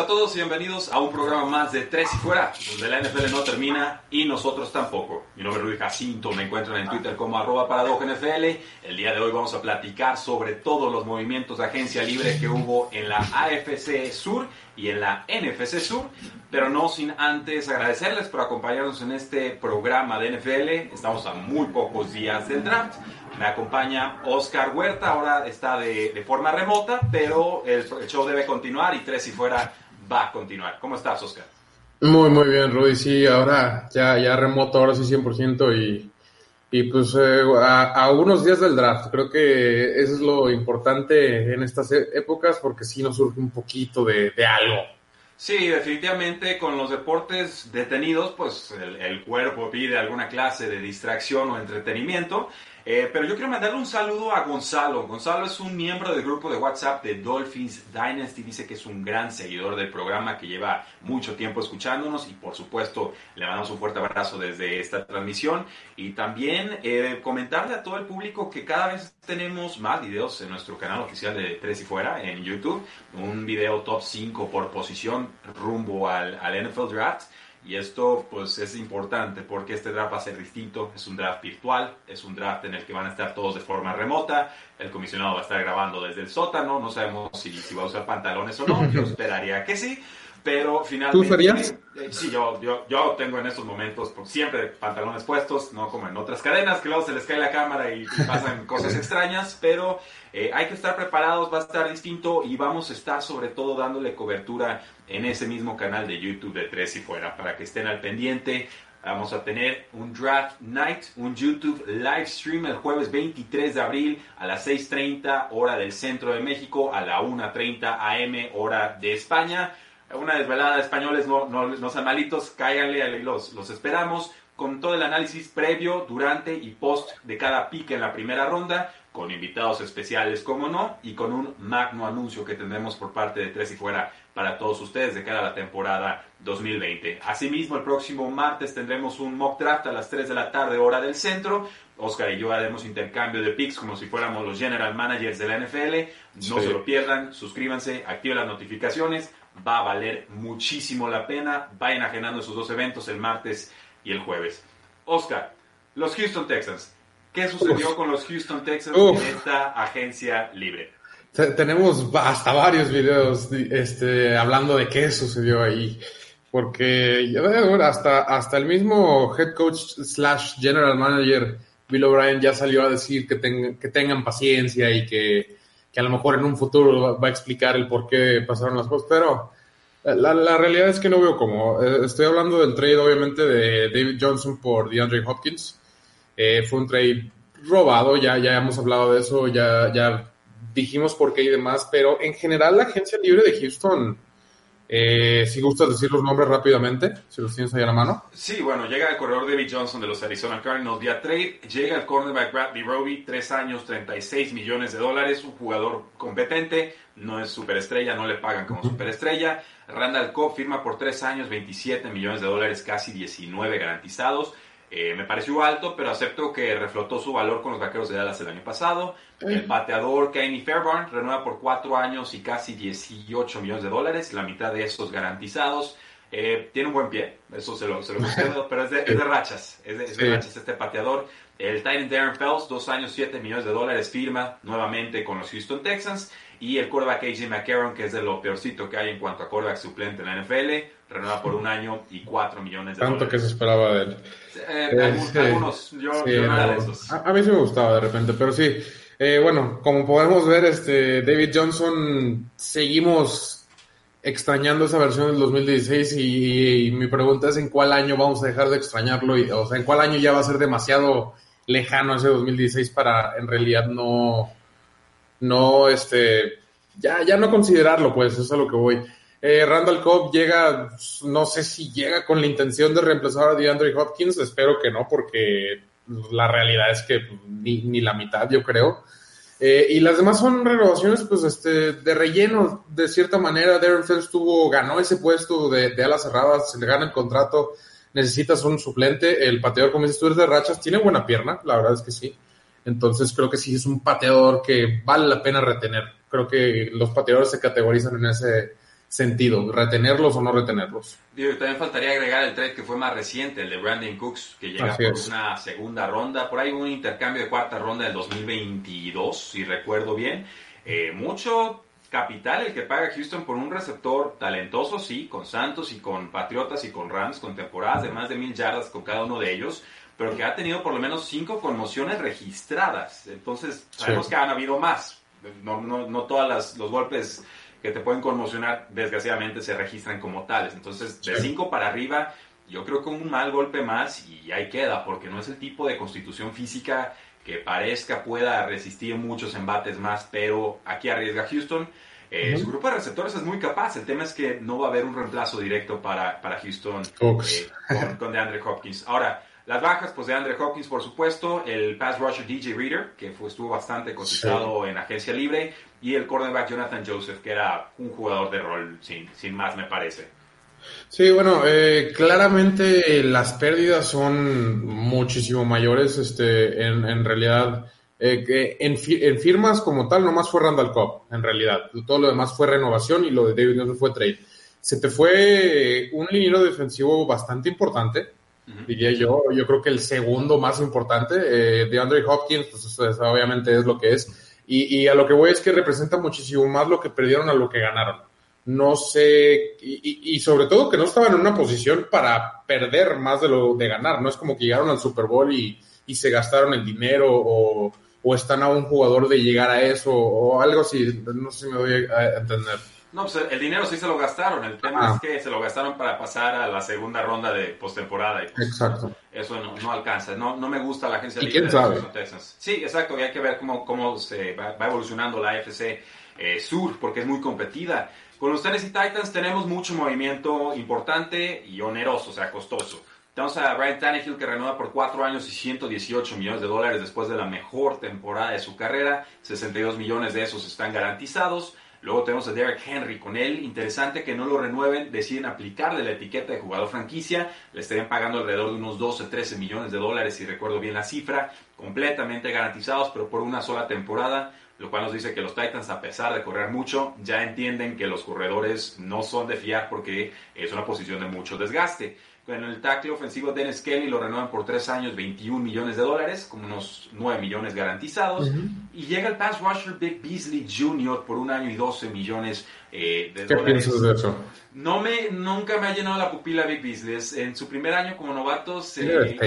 A todos y bienvenidos a un programa más de Tres y Fuera, donde la NFL no termina y nosotros tampoco. Mi nombre es Luis Jacinto, me encuentran en Twitter como arroba NFL. El día de hoy vamos a platicar sobre todos los movimientos de agencia libre que hubo en la AFC Sur y en la NFC Sur, pero no sin antes agradecerles por acompañarnos en este programa de NFL. Estamos a muy pocos días del draft. Me acompaña Oscar Huerta, ahora está de, de forma remota, pero el, el, show debe continuar y Tres y Fuera va a continuar. ¿Cómo estás, Oscar? Muy, muy bien, Rudy. Sí, ahora ya, ya remoto, ahora sí 100% y, y pues eh, a, a, unos días del draft. Creo que eso es lo importante en estas épocas porque sí nos surge un poquito de, de algo. Sí, definitivamente con los deportes detenidos, pues el, el, cuerpo pide alguna clase de distracción o entretenimiento. Eh, pero yo quiero mandarle un saludo a Gonzalo. Gonzalo es un miembro del grupo de WhatsApp de Dolphins Dynasty. Dice que es un gran seguidor del programa, que lleva mucho tiempo escuchándonos y por supuesto le mandamos un fuerte abrazo desde esta transmisión. Y también eh, comentarle a todo el público que cada vez tenemos más videos en nuestro canal oficial de Tres y Fuera en YouTube. Un video top 5 por posición rumbo al, al NFL Draft. Y esto pues es importante porque este draft va a ser distinto, es un draft virtual, es un draft en el que van a estar todos de forma remota, el comisionado va a estar grabando desde el sótano, no sabemos si, si va a usar pantalones o no, yo esperaría que sí, pero finalmente... ¿Tú? Eh, sí, yo, yo, yo tengo en estos momentos pues, siempre pantalones puestos, no como en otras cadenas, que luego se les cae la cámara y, y pasan cosas extrañas, pero eh, hay que estar preparados, va a estar distinto y vamos a estar sobre todo dándole cobertura en ese mismo canal de YouTube de Tres y Fuera para que estén al pendiente. Vamos a tener un Draft Night, un YouTube live stream el jueves 23 de abril a las 6.30 hora del centro de México, a la 1.30 am hora de España. Una desvelada de españoles, no, no, no sean malitos, cáiganle, ahí los, los esperamos con todo el análisis previo, durante y post de cada pick en la primera ronda, con invitados especiales, como no, y con un magno anuncio que tendremos por parte de Tres y Fuera para todos ustedes de cara a la temporada 2020. Asimismo, el próximo martes tendremos un mock draft a las 3 de la tarde, hora del centro. Oscar y yo haremos intercambio de picks como si fuéramos los general managers de la NFL. No sí. se lo pierdan, suscríbanse, activen las notificaciones. Va a valer muchísimo la pena. Vayan agendando esos dos eventos el martes y el jueves. Oscar, los Houston Texans. ¿Qué sucedió Uf. con los Houston Texans Uf. en esta agencia libre? Tenemos hasta varios videos este, hablando de qué sucedió ahí. Porque hasta, hasta el mismo head coach slash general manager Bill O'Brien ya salió a decir que, ten, que tengan paciencia y que, que, a lo mejor en un futuro va a explicar el por qué pasaron las cosas. Pero la, la realidad es que no veo cómo. Estoy hablando del trade, obviamente, de David Johnson por DeAndre Hopkins. Eh, fue un trade robado, ya, ya hemos hablado de eso, ya, ya dijimos por qué y demás, pero en general la agencia libre de Houston, eh, si gustas decir los nombres rápidamente, si los tienes ahí a la mano. Sí, bueno, llega el corredor David Johnson de los Arizona Cardinals vía trade, llega el cornerback Bradley Roby, 3 años, 36 millones de dólares, un jugador competente, no es superestrella, no le pagan como superestrella. Randall Cobb firma por 3 años, 27 millones de dólares, casi 19 garantizados. Eh, me pareció alto, pero acepto que reflotó su valor con los vaqueros de Dallas el año pasado. El bateador Kenny Fairbairn renueva por 4 años y casi 18 millones de dólares, la mitad de esos garantizados. Eh, tiene un buen pie, eso se lo, se lo concedo, pero es de, es de, rachas, es de, es de sí. rachas este pateador. El Titan Darren Fells, 2 años, 7 millones de dólares, firma nuevamente con los Houston Texans. Y el quarterback AJ McCarron, que es de lo peorcito que hay en cuanto a quarterback suplente en la NFL, renueva por un año y 4 millones de Tanto dólares. que se esperaba de él. Eh, eh, algunos, sí. algunos, yo, sí, yo nada no, de esos. A, a, mí sí me gustaba de repente, pero sí. Eh, bueno, como podemos ver, este David Johnson, seguimos extrañando esa versión del 2016 y, mi pregunta es en cuál año vamos a dejar de extrañarlo, y, o sea, en cuál año ya va a ser demasiado lejano ese 2016 para en realidad no, no, este, ya, ya no considerarlo, pues, eso es a lo que voy. Eh, Randall Cobb llega, no sé si llega con la intención de reemplazar a DeAndre Hopkins, espero que no, porque la realidad es que ni, ni la mitad, yo creo. Eh, y las demás son renovaciones, pues, este, de relleno, de cierta manera. Darren Fells tuvo, ganó ese puesto de, de alas cerradas, se le gana el contrato, necesitas un suplente. El pateador, como dices tú, es de rachas, tiene buena pierna, la verdad es que sí. Entonces creo que sí es un pateador que vale la pena retener. Creo que los pateadores se categorizan en ese, sentido, retenerlos o no retenerlos. Digo, también faltaría agregar el trade que fue más reciente, el de Brandon Cooks, que llega por una segunda ronda, por ahí un intercambio de cuarta ronda del 2022, si recuerdo bien. Eh, mucho capital el que paga Houston por un receptor talentoso, sí, con Santos y con Patriotas y con Rams, con temporadas de más de mil yardas con cada uno de ellos, pero que ha tenido por lo menos cinco conmociones registradas. Entonces, sabemos que han habido más. No, no, no todos los golpes que te pueden conmocionar, desgraciadamente se registran como tales. Entonces, de 5 para arriba, yo creo que un mal golpe más y ahí queda, porque no es el tipo de constitución física que parezca pueda resistir muchos embates más, pero aquí arriesga Houston. Eh, su grupo de receptores es muy capaz. El tema es que no va a haber un reemplazo directo para, para Houston eh, con, con DeAndre Hopkins. Ahora, las bajas, pues de Andre Hopkins, por supuesto, el pass rusher DJ Reader, que fue, estuvo bastante cotizado en agencia libre, y el cornerback Jonathan Joseph, que era un jugador de rol, sin, sin más, me parece. Sí, bueno, eh, claramente las pérdidas son muchísimo mayores. Este, en, en realidad, eh, en, en, firmas como tal, nomás fue Randall Cobb, en realidad. Todo lo demás fue renovación y lo de David Nelson fue trade. Se te fue un liniero defensivo bastante importante diría yo. Yo creo que el segundo más importante, eh, de Andre Hopkins, pues obviamente es lo que es. Y, a lo que voy es que representa muchísimo más lo que perdieron a lo que ganaron. No sé, y, sobre todo que no estaban en una posición para perder más de lo de ganar. No es como que llegaron al Super Bowl y, se gastaron el dinero o, o están a un jugador de llegar a eso o algo así. No sé si me voy a entender. No, pues el dinero sí se lo gastaron. El tema es ah. que se lo gastaron para pasar a la segunda ronda de postemporada. Pues, exacto. Eso no, alcanza. No, no me gusta la agencia libre de Texas. Sí, exacto. Y hay que ver cómo, cómo se va, evolucionando la AFC eh, Sur, porque es muy competida. Con los Tennessee Titans tenemos mucho movimiento importante y oneroso, o sea, costoso. Tenemos a Ryan Tannehill que renueva por 4 años y 118 millones de dólares después de la mejor temporada de su carrera. 62 millones de esos están garantizados. Luego tenemos a Derek Henry con él. Interesante que no lo renueven, deciden aplicarle la etiqueta de jugador franquicia. Le estarían pagando alrededor de unos 12, 13 millones de dólares, si recuerdo bien la cifra. Completamente garantizados, pero por una sola temporada. Lo cual nos dice que los Titans, a pesar de correr mucho, ya entienden que los corredores no son de fiar porque es una posición de mucho desgaste. En el tackle ofensivo Dennis Kelly lo renuevan por tres años, 21 millones de dólares, con unos 9 millones garantizados. Y llega el pass rusher Big Beasley Jr. por un año y 12 millones eh, de ¿Qué dólares. piensas de eso? No me, nunca me ha llenado la pupila Big Beasley. En su primer año como novato se,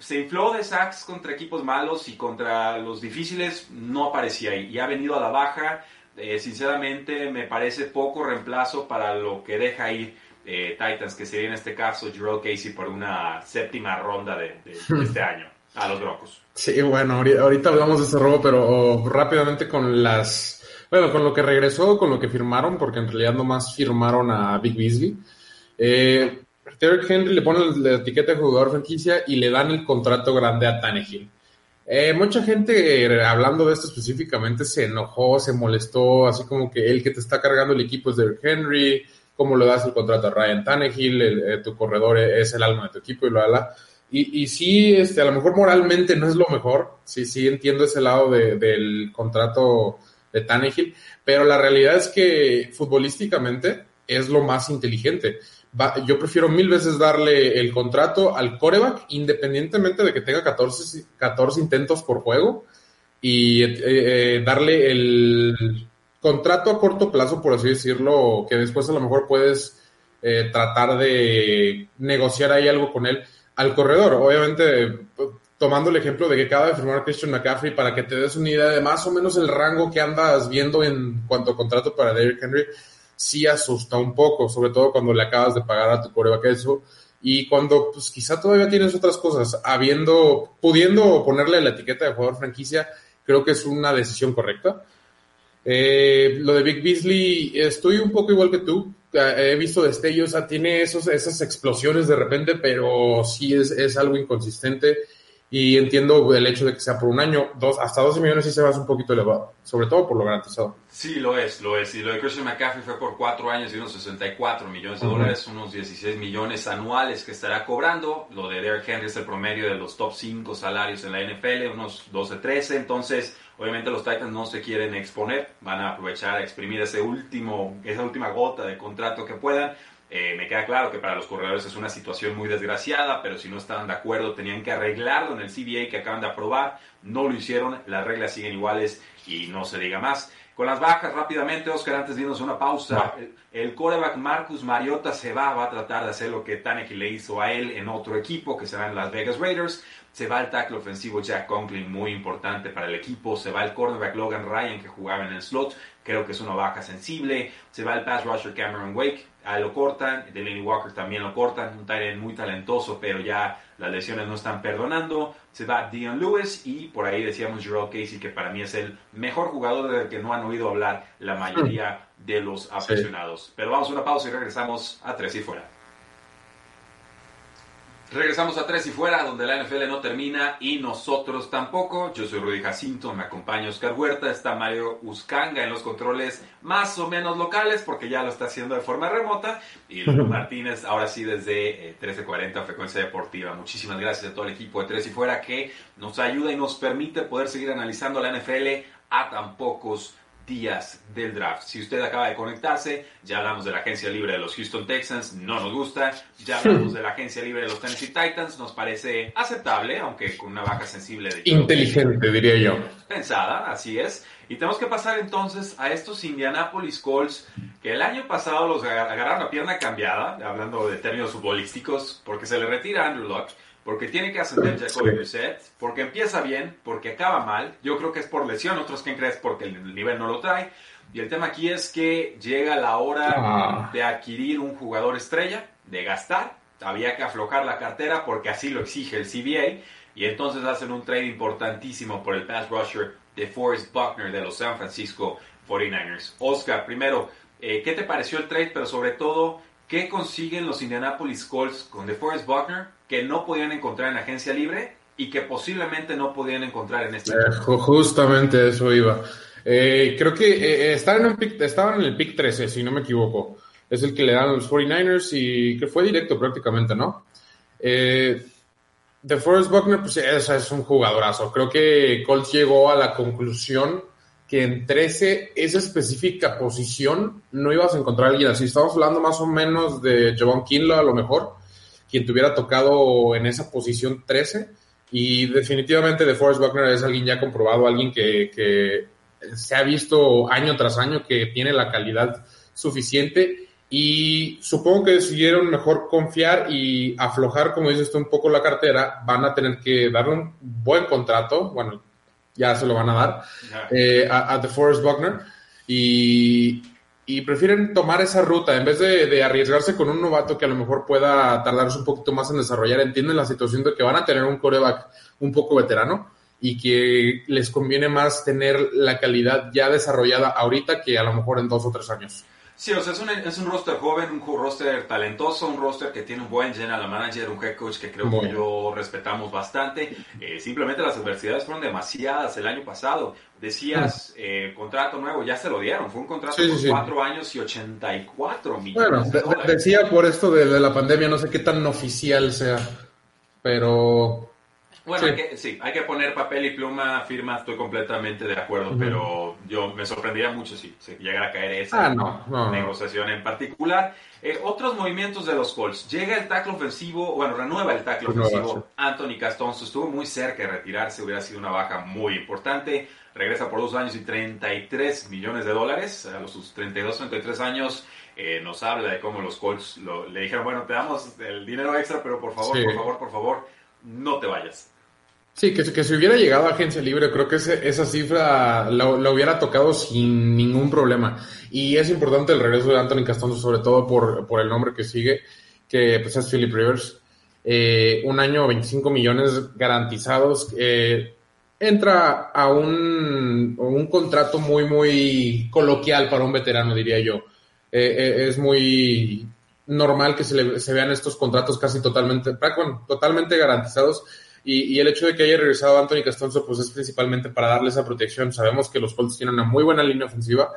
se, infló de sacks contra equipos malos y contra los difíciles no aparecía ahí. Y ha venido a la baja. Eh, sinceramente me parece poco reemplazo para lo que deja ir eh, Titans, que sería en este caso Jerome Casey por una séptima ronda de, este año a los Broncos. Sí, bueno, ahorita hablamos de ese robo, pero rápidamente con las, bueno, con lo que regresó, con lo que firmaron, porque en realidad nomás firmaron a Big Beasley. Eh, Derek Henry le pone la etiqueta de jugador franquicia y le dan el contrato grande a Tannehill. Eh, mucha gente eh, hablando de esto específicamente se enojó, se molestó, así como que el que te está cargando el equipo es Derek Henry, cómo le das el contrato a Ryan Tannehill, eh, tu corredor es el alma de tu equipo y lo habla. Y, y sí, este, a lo mejor moralmente no es lo mejor, sí, sí entiendo ese lado del contrato de Tannehill, pero la realidad es que futbolísticamente es lo más inteligente. yo prefiero mil veces darle el contrato al coreback, independientemente de que tenga 14, 14 intentos por juego, y eh, eh, darle el, contrato a corto plazo, por así decirlo, que después a lo mejor puedes eh, tratar de negociar ahí algo con él al corredor. Obviamente, tomando el ejemplo de que acaba de firmar Christian McCaffrey, para que te des una idea de más o menos el rango que andas viendo en cuanto a contrato para Derrick Henry, sí asusta un poco, sobre todo cuando le acabas de pagar a tu coreback eso y cuando pues quizá todavía tienes otras cosas, habiendo, pudiendo ponerle la etiqueta de jugador franquicia, creo que es una decisión correcta. Eh, lo de Big Beasley, estoy un poco igual que tú. He visto destellos, o sea, tiene esos, esas explosiones de repente, pero sí es, es algo inconsistente. Y entiendo el hecho de que sea por un año, dos, hasta 12 millones sí se va un poquito elevado, sobre todo por lo garantizado. Sí, lo es, lo es. Y lo de Christian McCaffrey fue por cuatro años y unos 64 millones de dólares, unos 16 millones anuales que estará cobrando. Lo de Derrick Henry es el promedio de los top 5 salarios en la NFL, unos 12, 13. Entonces, obviamente los Titans no se quieren exponer, van a aprovechar a exprimir ese último, esa última gota de contrato que puedan eh, me queda claro que para los corredores es una situación muy desgraciada, pero si no estaban de acuerdo tenían que arreglarlo en el CBA que acaban de aprobar. No lo hicieron, las reglas siguen iguales y no se diga más. Con las bajas rápidamente, Oscar, antes de irnos una pausa, el, el, coreback Marcus Mariota se va, va a tratar de hacer lo que Tannehill le hizo a él en otro equipo, que serán las Vegas Raiders. Se va el tackle ofensivo Jack Conklin, muy importante para el equipo. Se va el cornerback Logan Ryan, que jugaba en el slot. Creo que es una baja sensible. Se va el pass rusher Cameron Wake. A lo cortan. Delaney Walker también lo cortan. Un tight muy talentoso, pero ya las lesiones no están perdonando. Se va Dion Lewis. Y por ahí decíamos Gerald Casey, que para mí es el mejor jugador del que no han oído hablar la mayoría de los aficionados. Sí. Pero vamos a una pausa y regresamos a Tres y Fuera. Regresamos a Tres y Fuera, donde la NFL no termina y nosotros tampoco. Yo soy Rudy Jacinto, me acompaña Oscar Huerta, está Mario Uscanga en los controles más o menos locales, porque ya lo está haciendo de forma remota. Y Lulu Martínez, ahora sí, desde eh, 1340 Frecuencia Deportiva. Muchísimas gracias a todo el equipo de Tres y Fuera que nos ayuda y nos permite poder seguir analizando la NFL a tan pocos días del draft. Si usted acaba de conectarse, ya hablamos de la agencia libre de los Houston Texans, no nos gusta. Ya hablamos de la agencia libre de los Tennessee Titans, nos parece aceptable, aunque con una baja sensible de... Inteligente, diría yo. Pensada, así es. Y tenemos que pasar entonces a estos Indianapolis Colts, que el año pasado los agarraron la pierna cambiada, hablando de términos futbolísticos, porque se le retira a Andrew Luck porque tiene que ascender Jacoby Brissett, porque empieza bien, porque acaba mal. Yo creo que es por lesión, otros que crees porque el nivel no lo trae. Y el tema aquí es que llega la hora ah. de adquirir un jugador estrella, de gastar. Había que aflojar la cartera porque así lo exige el CBA. Y entonces hacen un trade importantísimo por el pass rusher de Forrest Buckner de los San Francisco 49ers. Oscar, primero, eh, ¿qué te pareció el trade? Pero sobre todo, ¿qué consiguen los Indianapolis Colts con DeForest Buckner que no podían encontrar en agencia libre y que posiblemente no podían encontrar en este. Eh, justamente eso iba. Eh, creo que eh, estaban, en pick, estaban en el pick 13, si no me equivoco. Es el que le dan a los 49ers y que fue directo prácticamente, ¿no? Eh, de Forrest Buckner, pues es, es un jugadorazo. Creo que Colts llegó a la conclusión que en 13, esa específica posición, no ibas a encontrar a alguien así. Estamos hablando más o menos de Javon Kinlaw a lo mejor quien te hubiera tocado en esa posición 13. Y definitivamente de Forrest Buckner es alguien ya comprobado, alguien que, que se ha visto año tras año que tiene la calidad suficiente y supongo que decidieron mejor confiar y aflojar, como dices tú, un poco la cartera. Van a tener que darle un buen contrato, bueno, ya se lo van a dar, eh, a, a The Forrest Buckner. Y, y prefieren tomar esa ruta en vez de, de, arriesgarse con un novato que a lo mejor pueda tardarse un poquito más en desarrollar. Entienden la situación de que van a tener un coreback un poco veterano y que les conviene más tener la calidad ya desarrollada ahorita que a lo mejor en dos o tres años. Sí, o sea, es un, es un roster joven, un roster talentoso, un roster que tiene un buen general manager, un head coach que creo que yo respetamos bastante. Eh, simplemente las adversidades fueron demasiadas el año pasado. Decías, eh, contrato nuevo, ya se lo dieron. Fue un contrato sí, por sí, cuatro sí. años y 84 millones. Bueno, de, decía por esto de, de la pandemia, no sé qué tan oficial sea, pero bueno, sí. Hay, que, sí, hay que poner papel y pluma, firma, estoy completamente de acuerdo, uh -huh. pero yo me sorprendería mucho si, si llegara a caer esa ah, no, no, negociación en particular. Eh, otros movimientos de los Colts. Llega el tackle ofensivo, bueno, renueva el tackle ofensivo Anthony Castonzo. Estuvo muy cerca de retirarse, hubiera sido una baja muy importante. Regresa por dos años y 33 millones de dólares. A los sus 32, 33 años eh, nos habla de cómo los Colts lo, le dijeron, bueno, te damos el dinero extra, pero por favor, sí. por favor, por favor, no te vayas. Sí, que, que si hubiera llegado a agencia libre, creo que esa cifra lo, hubiera tocado sin ningún problema. Y es importante el regreso de Anthony Castonzo, sobre todo por, por el nombre que sigue, que pues, es Philip Rivers. Eh, un año, 25 millones garantizados. Eh, entra a un, un, contrato muy, muy coloquial para un veterano, diría yo. Eh, es muy normal que se, se, vean estos contratos casi totalmente, bueno, totalmente garantizados y, el hecho de que haya regresado Anthony Castonzo, pues es principalmente para darle esa protección. Sabemos que los Colts tienen una muy buena línea ofensiva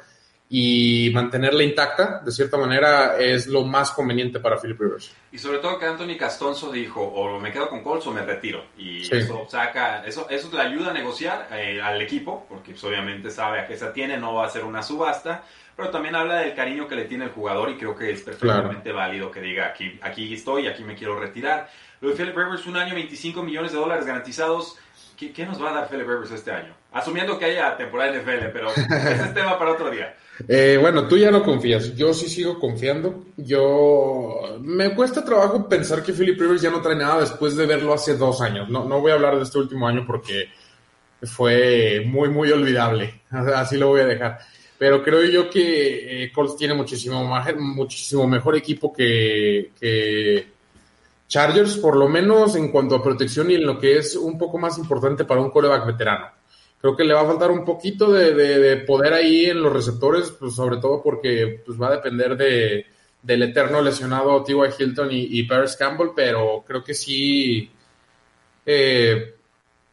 y mantenerla intacta, de cierta manera, es lo más conveniente para Philip Rivers. Y sobre todo que Anthony Castonzo dijo, o me quedo con Colts o me retiro. Y eso saca, eso, eso le ayuda a negociar eh, al equipo, porque pues, obviamente sabe a qué se tiene, no va a ser una subasta, pero también habla del cariño que le tiene el jugador y creo que es perfectamente válido que diga, aquí, aquí estoy, aquí me quiero retirar. Lo de Philip Rivers, un año, 25 millones de dólares garantizados. ¿Qué, nos va a dar Philip Rivers este año? Asumiendo que haya temporada NFL, pero ese es tema para otro día. Eh, bueno, tú ya no confías. Yo sí sigo confiando. Yo. Me cuesta trabajo pensar que Philip Rivers ya no trae nada después de verlo hace dos años. No, no voy a hablar de este último año porque fue muy, muy olvidable. Así lo voy a dejar. Pero creo yo que eh, Colts tiene muchísimo, muchísimo mejor equipo que, que Chargers, por lo menos en cuanto a protección y en lo que es un poco más importante para un coreback veterano. Creo que le va a faltar un poquito de, poder ahí en los receptores, pues sobre todo porque pues, va a depender de, del eterno lesionado T.Y. Hilton y, y Paris Campbell, pero creo que sí eh,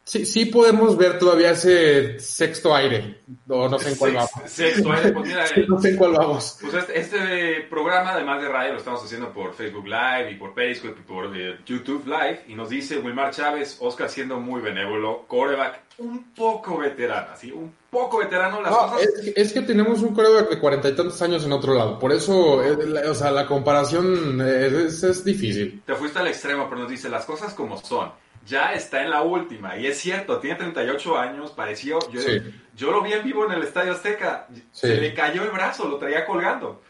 Sí, sí podemos ver todavía ese sexto aire, o no sé en cuál vamos. Sexto aire, pues mira, no sé en cuál vamos. Pues este, este, programa, además de radio, lo estamos haciendo por Facebook Live y por Periscope y por eh, YouTube Live, y nos dice Wilmar Chávez, Oscar siendo muy benévolo, coreback un poco veterano, así, un poco veterano las cosas... Es, que tenemos un coreback de cuarenta y tantos años en otro lado, por eso, o sea, la comparación es, es difícil. Te fuiste al extremo, pero nos dice las cosas como son ya está en la última. Y es cierto, tiene 38 años, pareció. Yo, yo lo vi en vivo en el Estadio Azteca. Se le cayó el brazo, lo traía colgando.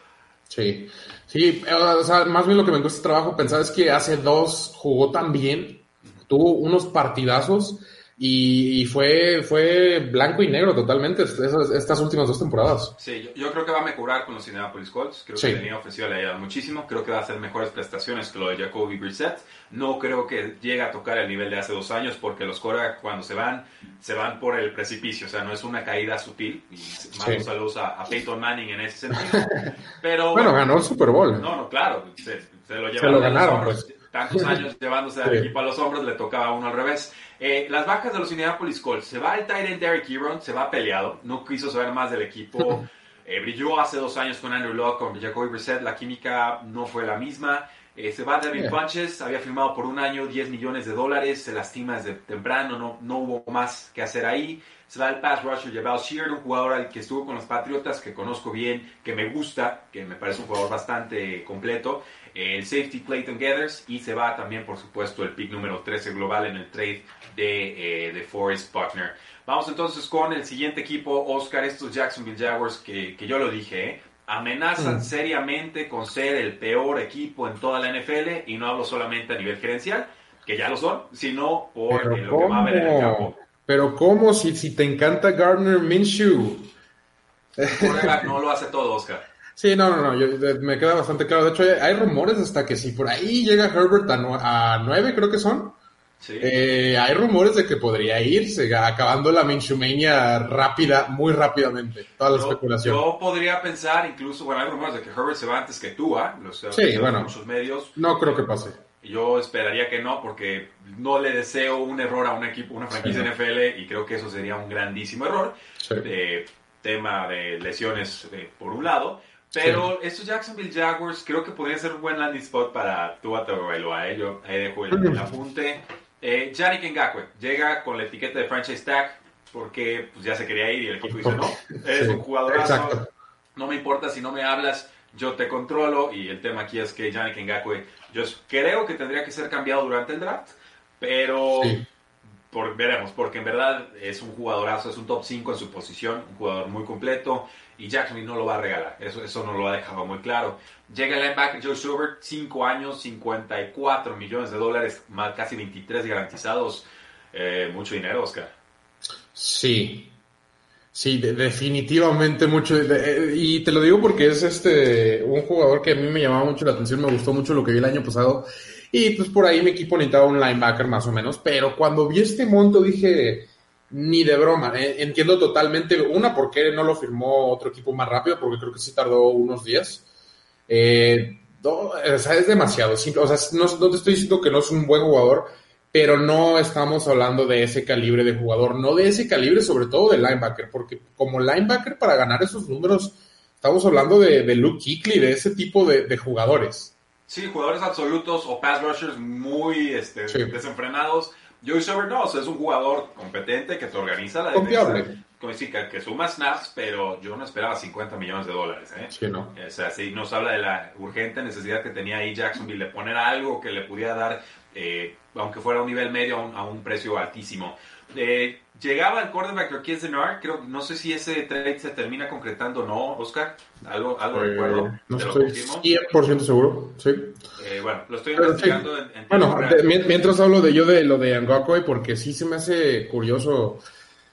Sí, sí, o sea, más bien lo que me cuesta trabajo pensar es que hace dos jugó tan bien, tuvo unos partidazos y, fue, fue blanco y negro totalmente estas últimas dos temporadas. Sí, yo, creo que va a mejorar con los Indianapolis Colts. Creo que la línea ofensiva le ayuda muchísimo. Creo que va a hacer mejores prestaciones que lo de Jacoby Brissett. No creo que llegue a tocar el nivel de hace dos años porque los Cora cuando se van, se van por el precipicio. O sea, no es una caída sutil. Y mando saludos a, Peyton Manning en ese sentido. Pero, bueno, ganó el Super Bowl. No, no, claro. Se, lo llevaron. Se lo ganaron, pues tantos años llevándose al equipo a los hombros, le tocaba a uno al revés. Eh, las bajas de los Indianapolis Colts, se va el Tyrant Derek Ebron, se va peleado, no quiso saber más del equipo. Eh, brilló hace dos años con Andrew Locke, con Jacoby Brissett, la química no fue la misma. Eh, se va Devin Bunches, había firmado por un año 10 millones de dólares, se lastima desde temprano, no, no hubo más que hacer ahí. Se va el pass rusher Jabal Sheard, un jugador al que estuvo con los Patriotas, que conozco bien, que me gusta, que me parece un jugador bastante completo el safety Clayton Gathers y se va también, por supuesto, el pick número 13 global en el trade de, eh, de Forrest Buckner. Vamos entonces con el siguiente equipo, Oscar, estos Jacksonville Jaguars, que, que yo lo dije, ¿eh? amenazan mm. seriamente con ser el peor equipo en toda la NFL y no hablo solamente a nivel gerencial, que ya lo son, sino por lo que va a haber en el campo. Pero ¿cómo si, si te encanta Gardner Minshew? no lo hace todo, Oscar. Sí, no, no, no, me queda bastante claro. De hecho, hay, rumores hasta que si por ahí llega Herbert a, nueve, creo que son. Sí. Eh, hay rumores de que podría irse, acabando la Minshumania rápida, muy rápidamente. Toda la especulación. Yo podría pensar, incluso, bueno, hay rumores de que Herbert se va antes que tú, ¿ah? sí, bueno. Muchos medios. No creo que pase. Yo esperaría que no, porque no le deseo un error a un equipo, una franquicia NFL, y creo que eso sería un grandísimo error. Sí. tema de lesiones eh, por un lado. Pero estos Jacksonville Jaguars creo que podría ser un buen landing spot para Tua Tagovailoa. ¿eh? Yo ahí dejo el, apunte. Eh, Yannick Ngakwe llega con la etiqueta de franchise tag porque pues, ya se quería ir y el equipo dice no, eres un jugadorazo, no me importa si no me hablas, yo te controlo y el tema aquí es que Yannick Ngakwe yo creo que tendría que ser cambiado durante el draft, pero por, veremos, porque en verdad es un jugadorazo, es un top 5 en su posición, un jugador muy completo y Jacksonville no lo va a regalar. Eso, eso no lo ha dejado muy claro. Llega el linebacker Joe Schubert, 5 años, 54 millones de dólares, más casi 23 garantizados. eh, mucho dinero, Oscar. Sí, sí, definitivamente mucho. Y te lo digo porque es este un jugador que a mí me llamaba mucho la atención, me gustó mucho lo que vi el año pasado. Y pues por ahí mi equipo necesitaba un linebacker más o menos. Pero cuando vi este monto dije, ni de broma. Eh, entiendo totalmente, una, por qué no lo firmó otro equipo más rápido, porque creo que sí tardó unos días. Eh, o sea, es demasiado simple. O sea, no, no, te estoy diciendo que no es un buen jugador, pero no estamos hablando de ese calibre de jugador, no de ese calibre, sobre todo de linebacker, porque como linebacker para ganar esos números, estamos hablando de, de Luke Kuechly, de ese tipo de, de, jugadores. Sí, jugadores absolutos o pass rushers muy este, sí. desenfrenados Joey Sober no, es un jugador competente que te organiza la Confiable. defensa. Como decir, que, que, suma snaps, pero yo no esperaba 50 millones de dólares. ¿eh? Sí, no. O sea, sí, nos habla de la urgente necesidad que tenía ahí Jacksonville de poner algo que le pudiera dar, eh, aunque fuera a un nivel medio, a un, a un precio altísimo. Eh, llegaba el quarterback Raquel Zenard, creo, no sé si ese trade se termina concretando o no, Oscar, algo, algo eh, recuerdo. No estoy 100% seguro, sí. Eh, bueno, lo estoy investigando sí. en, en Bueno, de, mientras hablo de yo de lo de Ngakwe, porque sí se me hace curioso.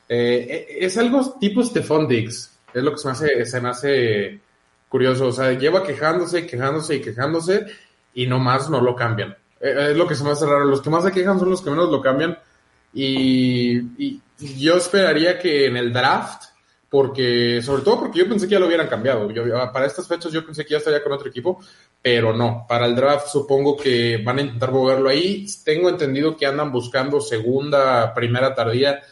Eh, es algo tipo Stephon Diggs, es lo que se me hace, se me hace curioso. O sea, lleva quejándose, quejándose y quejándose y nomás no lo cambian. Eh, es lo que se me hace raro. Los que más se quejan son los que menos lo cambian. Y, yo esperaría que en el draft, porque, sobre todo porque yo pensé que ya lo hubieran cambiado. Para estas fechas yo pensé que ya estaría con otro equipo, pero no. Para el draft supongo que van a intentar moverlo ahí. Tengo entendido que andan buscando segunda, primera tardía.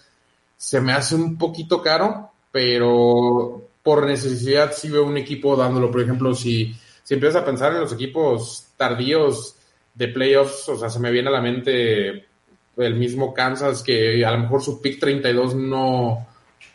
Se me hace un poquito caro, pero por necesidad sí veo un equipo dándolo. Por ejemplo, si, si empiezas a pensar en los equipos tardíos de playoffs, o sea, se me viene a la mente el mismo Kansas que a lo mejor su pick 32 no,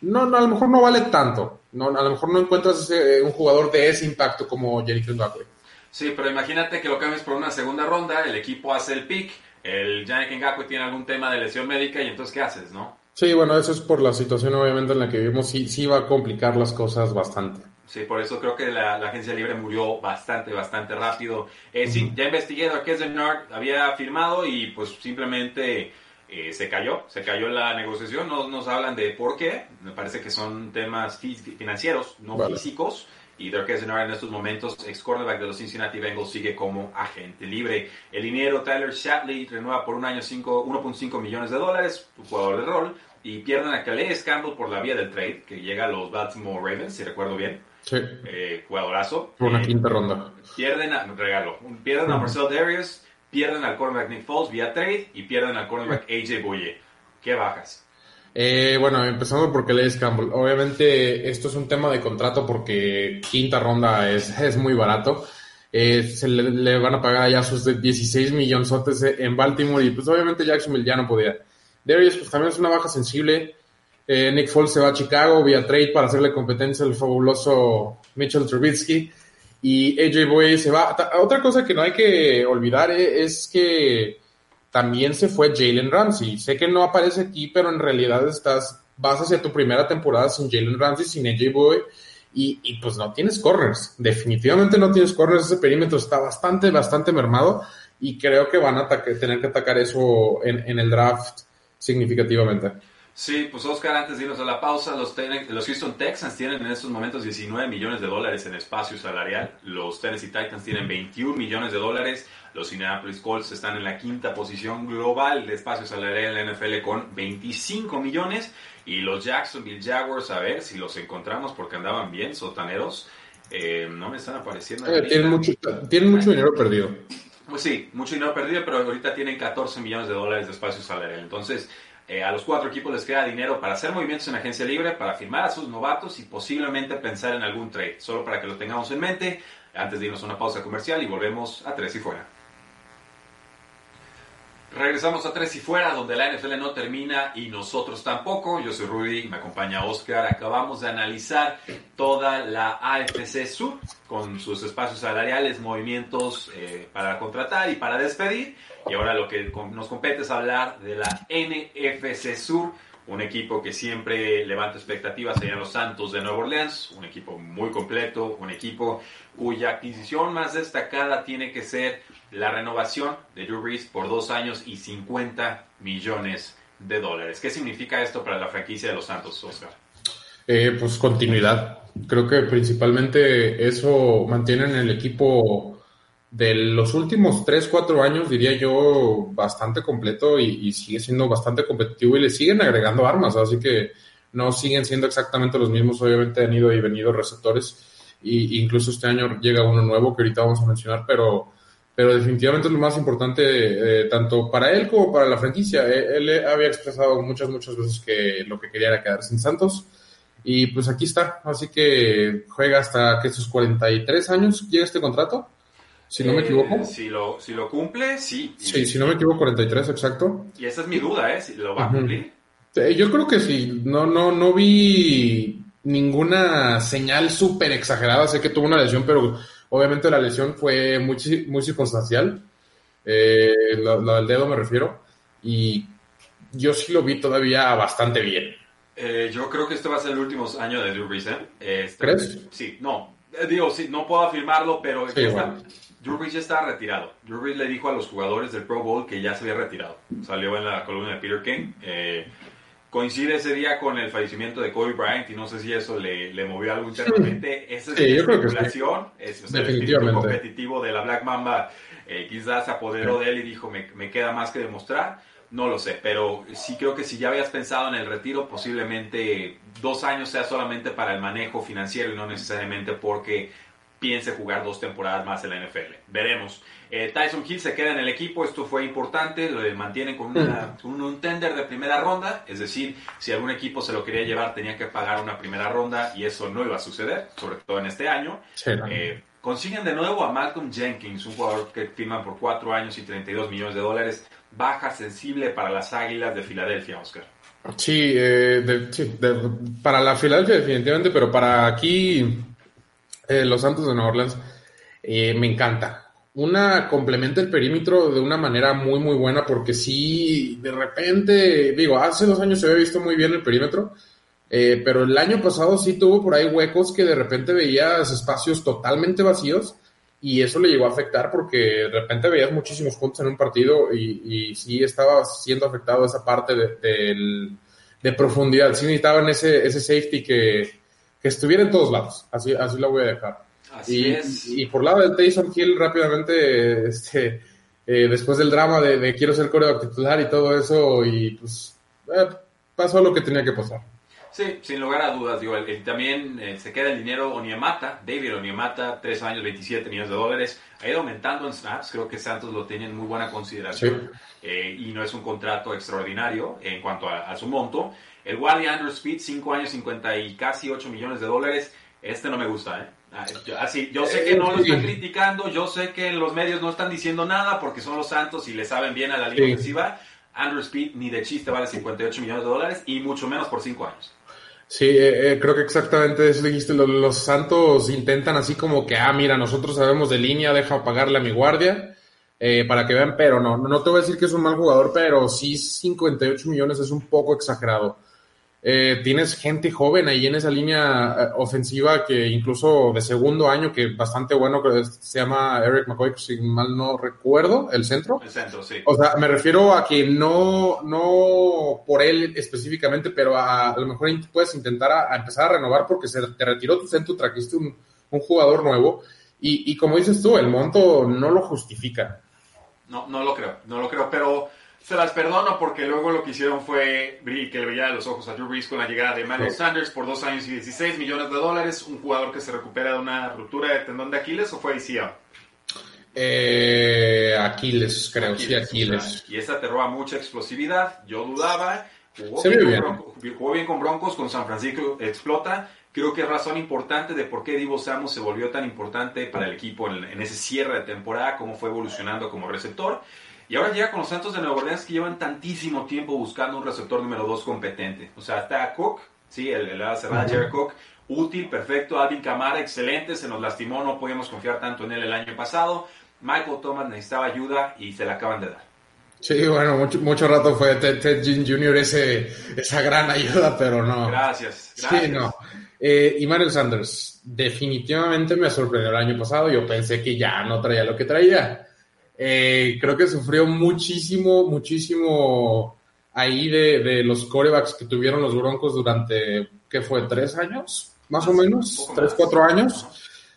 no, no a lo mejor no vale tanto. No, a lo mejor no encuentras ese, un jugador de ese impacto como Jerry Ngakwe. Sí, pero imagínate que lo cambies por una segunda ronda, el equipo hace el pick, el Yannick Ngakwe tiene algún tema de lesión médica y entonces ¿qué haces, no? Sí, bueno, eso es por la situación obviamente en la que vivimos, sí, sí va a complicar las cosas bastante. Sí, por eso creo que la, la, agencia libre murió bastante, bastante rápido. Eh, uh -huh. Sí, ya investigué, Marqués de Nord había firmado y pues simplemente eh, se cayó, se cayó la negociación. No nos hablan de por qué, me parece que son temas financieros, no vale. físicos. Y Darquez Denard en estos momentos, ex cornerback de los Cincinnati Bengals, sigue como agente libre. El dinero Tyler Shatley renueva por un año 1.5 millones de dólares, un jugador de rol. Y pierden a Calais Campbell por la vía del trade, que llega a los Baltimore Ravens, si recuerdo bien. Sí. Eh, jugadorazo. Por una eh, quinta ronda. Pierden a, regalo, pierden a Marcel Darius, pierden al cornerback Nick Foles vía trade y pierden al cornerback AJ Bouye. ¿Qué bajas? Eh, bueno, empezando por Calais Campbell. Obviamente esto es un tema de contrato porque quinta ronda es, es muy barato. Eh, se le, le, van a pagar allá sus 16 millonzotes en Baltimore y pues obviamente Jacksonville ya no podía. Darius pues también es una baja sensible. Eh, Nick Foles se va a Chicago vía trade para hacerle competencia al fabuloso Mitchell Trubisky. Y AJ Boy se va. Otra cosa que no hay que olvidar eh, es que también se fue Jalen Ramsey. Sé que no aparece aquí, pero en realidad estás, vas hacia tu primera temporada sin Jalen Ramsey, sin AJ Boy. Y, y, pues no tienes corners. Definitivamente no tienes corners. Ese perímetro está bastante, bastante mermado. Y creo que van a tener que atacar eso en, en el draft significativamente. Sí, pues Oscar, antes de irnos a la pausa, los, los, Houston Texans tienen en estos momentos 19 millones de dólares en espacio salarial, los Tennessee Titans tienen 21 millones de dólares, los Indianapolis Colts están en la quinta posición global de espacio salarial en la NFL con 25 millones. Y los Jacksonville Jaguars, a ver si los encontramos porque andaban bien, sotaneros, eh, no me están apareciendo. Eh, tienen, mucho, tienen mucho dinero perdido. Pues sí, mucho dinero perdido, pero ahorita tienen 14 millones de dólares de espacio salarial, entonces... Eh, a los cuatro equipos les queda dinero para hacer movimientos en agencia libre, para firmar a sus novatos y posiblemente pensar en algún trade. Solo para que lo tengamos en mente, antes de irnos a una pausa comercial y volvemos a Tres y Fuera. Regresamos a Tres y Fuera, donde la NFL no termina y nosotros tampoco. Yo soy Rudy, me acompaña Oscar. Acabamos de analizar toda la AFC Sur con sus espacios salariales, movimientos eh, para contratar y para despedir. Y ahora lo que nos compete es hablar de la NFC Sur, un equipo que siempre levanta expectativas allá en los Santos de Nueva Orleans, un equipo muy completo, un equipo cuya adquisición más destacada tiene que ser la renovación de Drew Brees por dos años y 50 millones de dólares. ¿Qué significa esto para la franquicia de los Santos, Oscar? Eh, pues continuidad. Creo que principalmente eso mantiene en el equipo de los últimos 3, 4 años, diría yo, bastante completo y, sigue siendo bastante competitivo y le siguen agregando armas, así que no siguen siendo exactamente los mismos, obviamente han ido y venido receptores y incluso este año llega uno nuevo que ahorita vamos a mencionar, pero, pero definitivamente es lo más importante eh, tanto para él como para la franquicia. Él, había expresado muchas, muchas veces que lo que quería era quedarse en Santos y pues aquí está, así que juega hasta que sus 43 años llega este contrato si no me equivoco. Eh, si, lo, si lo cumple, sí. Sí, si no me equivoco, 43, exacto. Y esa es mi duda, ¿eh? Si lo va a cumplir. Yo creo que sí. No, no, no vi ninguna señal súper exagerada. Sé que tuvo una lesión, pero obviamente la lesión fue muy, muy circunstancial. Eh, lo, del dedo me refiero. Y yo sí lo vi todavía bastante bien. Eh, yo creo que este va a ser el último año de Drew Brees, ¿eh? Este, ¿Crees? Sí, no. Eh, digo, sí, no puedo afirmarlo, pero sí, Drew Brees ya está retirado. Drew Brees le dijo a los jugadores del Pro Bowl que ya se había retirado. Salió en la columna de Peter King. Eh, coincide ese día con el fallecimiento de Kobe Bryant y no sé si eso le, le movió algo internamente. Esa es la especulación. Es, el espíritu competitivo de la Black Mamba eh, quizás se apoderó de él y dijo, me, me queda más que demostrar. No lo sé, pero sí creo que si ya habías pensado en el retiro, posiblemente dos años sea solamente para el manejo financiero y no necesariamente porque piense jugar dos temporadas más en la NFL. Veremos. Eh, Tyson Hill se queda en el equipo, esto fue importante, lo mantienen con, un, tender de primera ronda, es decir, si algún equipo se lo quería llevar tenía que pagar una primera ronda y eso no iba a suceder, sobre todo en este año. Eh, consiguen de nuevo a Malcolm Jenkins, un jugador que firman por cuatro años y 32 millones de dólares, baja sensible para las Águilas de Filadelfia, Oscar. Sí, eh, sí para la Filadelfia definitivamente, pero para aquí eh, los Santos de Nueva Orleans, eh, me encanta. Una complementa el perímetro de una manera muy, muy buena, porque sí, de repente, digo, hace dos años se había visto muy bien el perímetro, eh, pero el año pasado sí tuvo por ahí huecos que de repente veías espacios totalmente vacíos y eso le llegó a afectar porque de repente veías muchísimos puntos en un partido y, sí estaba siendo afectado esa parte de, de profundidad. Sí necesitaban ese, ese safety que, que estuviera en todos lados. Así, así lo voy a dejar. Así y, es. Y por lado de Taysom Hill, rápidamente, este, eh, después del drama de, quiero ser coreback titular y todo eso, y pues eh, pasó lo que tenía que pasar. Sí, sin lugar a dudas. Digo, también eh, se queda el dinero Oniemata, David Oniemata, 3 años, 27 millones de dólares. Ha ido aumentando en snaps. Creo que Santos lo tiene en muy buena consideración. y no es un contrato extraordinario en cuanto a su monto. El Wally Andrew Speed, 5 años, 50 y casi 8 millones de dólares. Este no me gusta, ¿eh? Ah, así, yo sé que no lo están criticando, yo sé que los medios no están diciendo nada porque son los Santos y le saben bien a la liga ofensiva. Andrew Speed ni de chiste vale 58 millones de dólares y mucho menos por 5 años. Sí, eh, eh, creo que exactamente eso dijiste. Los, Santos intentan así como que, ah, mira, nosotros sabemos de línea, deja pagarle a mi guardia eh, para que vean, pero no, no te voy a decir que es un mal jugador, pero sí 58 millones es un poco exagerado. Eh, tienes gente joven ahí en esa línea eh, ofensiva que incluso de segundo año, que bastante bueno, que se llama Eric McCoy, si mal no recuerdo, el centro. El centro, sí. O sea, me refiero a que no, no por él específicamente, pero a, lo mejor puedes intentar a, empezar a renovar porque se te retiró tu centro, trajiste un, un jugador nuevo y, y como dices tú, el monto no lo justifica. No, no lo creo, no lo creo, pero se las perdono porque luego lo que hicieron fue que le veía los ojos a Drew Brees con la llegada de Manuel Sanders por dos años y 16 millones de dólares, un jugador que se recupera de una ruptura de tendón de Aquiles o fue ACL? Eh, Aquiles, creo, sí, Aquiles. y esa te roba mucha explosividad, yo dudaba, jugó bien, jugó bien, con Broncos, con San Francisco explota, creo que es razón importante de por qué Divo Samuel se volvió tan importante para el equipo en, en ese cierre de temporada, cómo fue evolucionando como receptor. Y ahora llega con los Santos de Nueva Orleans que llevan tantísimo tiempo buscando un receptor número 2 competente. O sea, está Cook, sí, el, el cerrada Jared Cook, útil, perfecto. Alvin Camara, excelente, se nos lastimó, no podíamos confiar tanto en él el año pasado. Michael Thomas necesitaba ayuda y se la acaban de dar. Sí, bueno, mucho, mucho rato fue Ted, Ted Jr. Ese, esa gran ayuda, pero no. Gracias, gracias. Sí, no. Eh, y Mario Sanders, definitivamente me sorprendió el año pasado. Yo pensé que ya no traía lo que traía. Eh, creo que sufrió muchísimo, muchísimo ahí de, de los corebacks que tuvieron los Broncos durante, ¿qué fue? ¿Tres años? Más o menos, tres, cuatro años.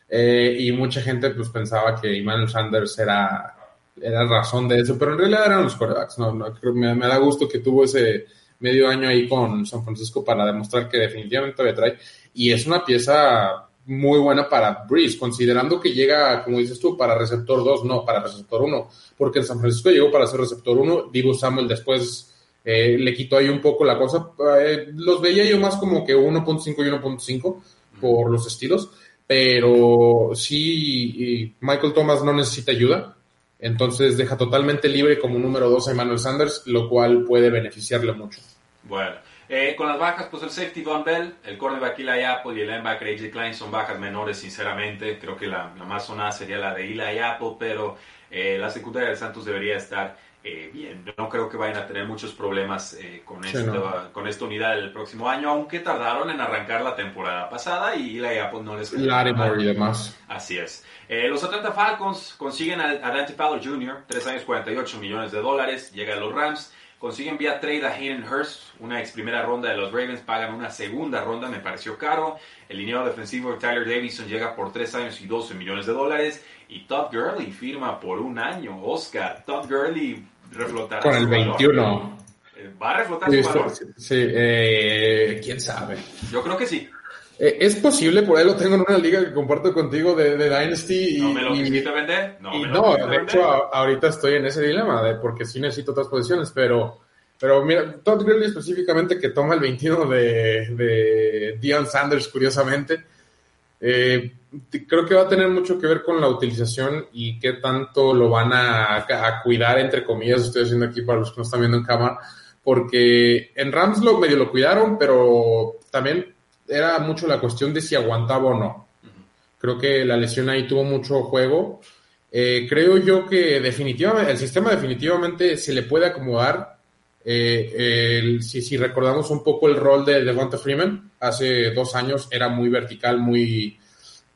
Eh, y mucha gente pues pensaba que Emmanuel Sanders era, era razón de eso, pero en realidad eran los corebacks. No, no, me, me da gusto que tuvo ese medio año ahí con San Francisco para demostrar que definitivamente le trae. Y es una pieza muy buena para Breeze, considerando que llega, como dices tú, para receptor 2, no, para receptor 1, porque en San Francisco llegó para ser receptor 1, Divo Samuel después eh, le quitó ahí un poco la cosa, eh, los veía yo más como que 1.5 y 1.5 por los estilos, pero sí, Michael Thomas no necesita ayuda, entonces deja totalmente libre como número 2 a Emmanuel Sanders, lo cual puede beneficiarle mucho. Bueno, eh, con las bajas, pues el safety Von Bell, el cornerback Eli Apple y el linebacker AJ Klein son bajas menores, sinceramente. Creo que la, más sonada sería la de Eli Apple, pero eh, la secundaria de Santos debería estar eh, bien. No creo que vayan a tener muchos problemas con, esta, con esta unidad el próximo año, aunque tardaron en arrancar la temporada pasada y Eli Apple no les Larimore y demás. Así es. los Atlanta Falcons consiguen a, a Dante Fowler Jr., 3 años 48 millones de dólares, llega a los Rams. Consiguen vía trade a Hayden Hurst, una ex primera ronda de los Ravens, pagan una segunda ronda, me pareció caro. El liniero defensivo Tyler Davison llega por 3 años y 12 millones de dólares. Y Todd Gurley firma por un año. Oscar, Todd Gurley reflotará Con el 21. Eh, ¿Va a reflotar su valor? Sí, eh, quién sabe. Yo creo que sí. Eh, es posible, por ahí lo tengo en una liga que comparto contigo de, Dynasty. Y, ¿No me lo quisiste vender? No, me lo no de hecho, ahorita estoy en ese dilema, de, porque sí necesito otras posiciones, pero, pero mira, Todd Gurley específicamente, que toma el 21 de, de Dion Sanders, curiosamente, eh, creo que va a tener mucho que ver con la utilización y qué tanto lo van a, a, cuidar, entre comillas, estoy haciendo aquí para los que no están viendo en cámara, porque en Rams lo medio lo cuidaron, pero también era mucho la cuestión de si aguantaba o no. Creo que la lesión ahí tuvo mucho juego. Eh, creo yo que definitivamente, el sistema definitivamente se le puede acomodar. Eh, si, recordamos un poco el rol de Devonta Freeman, hace dos años era muy vertical, muy,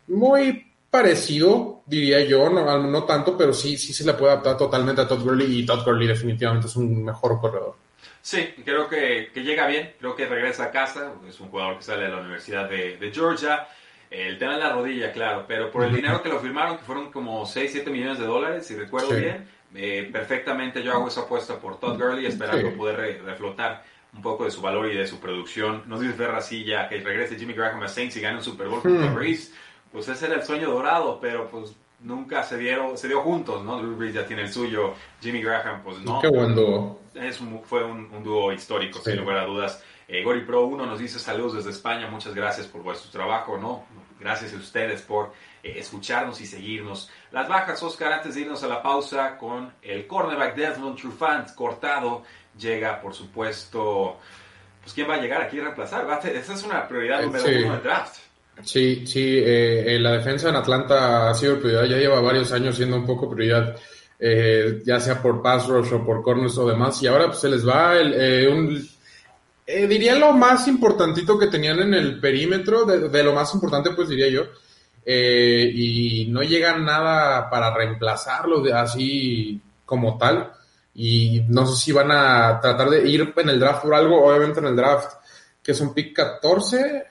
muy parecido, diría yo, no, no tanto, pero sí, sí se le puede adaptar totalmente a Todd Gurley y Todd Gurley definitivamente es un mejor corredor. Sí, creo que, que, llega bien, creo que regresa a casa, es un jugador que sale de la Universidad de, de Georgia. El tema de la rodilla, claro, pero por el dinero que lo firmaron, que fueron como 6, 7 millones de dólares, si recuerdo bien, eh, perfectamente yo hago esa apuesta por Todd Gurley, esperando poder reflotar un poco de su valor y de su producción. Nos dice Ferracilla que regrese Jimmy Graham a Saints y gane un Super Bowl con hmm. Brees. Pues ese era el sueño dorado, pero pues nunca se dieron, se dio juntos, ¿no? Drew Brees ya tiene el suyo, Jimmy Graham, pues no. Qué buen dúo. Es fue un, dúo histórico, sin lugar a dudas. Eh, Gori Pro 1 nos dice saludos desde España, muchas gracias por vuestro trabajo, ¿no? Gracias a ustedes por eh, escucharnos y seguirnos. Las bajas, Oscar, antes de irnos a la pausa con el cornerback Desmond Trufant cortado, llega, por supuesto, pues ¿quién va a llegar aquí a reemplazar? Esa es una prioridad número uno del draft. Sí, sí, eh, la defensa en Atlanta ha sido prioridad, ya lleva varios años siendo un poco prioridad, eh, ya sea por pass rush o por corners o demás, y ahora pues se les va el, eh, un, eh, diría lo más importantito que tenían en el perímetro, de, lo más importante pues diría yo, eh, y no llega nada para reemplazarlo de, así como tal, y no sé si van a tratar de ir en el draft por algo, obviamente en el draft, que es un pick 14,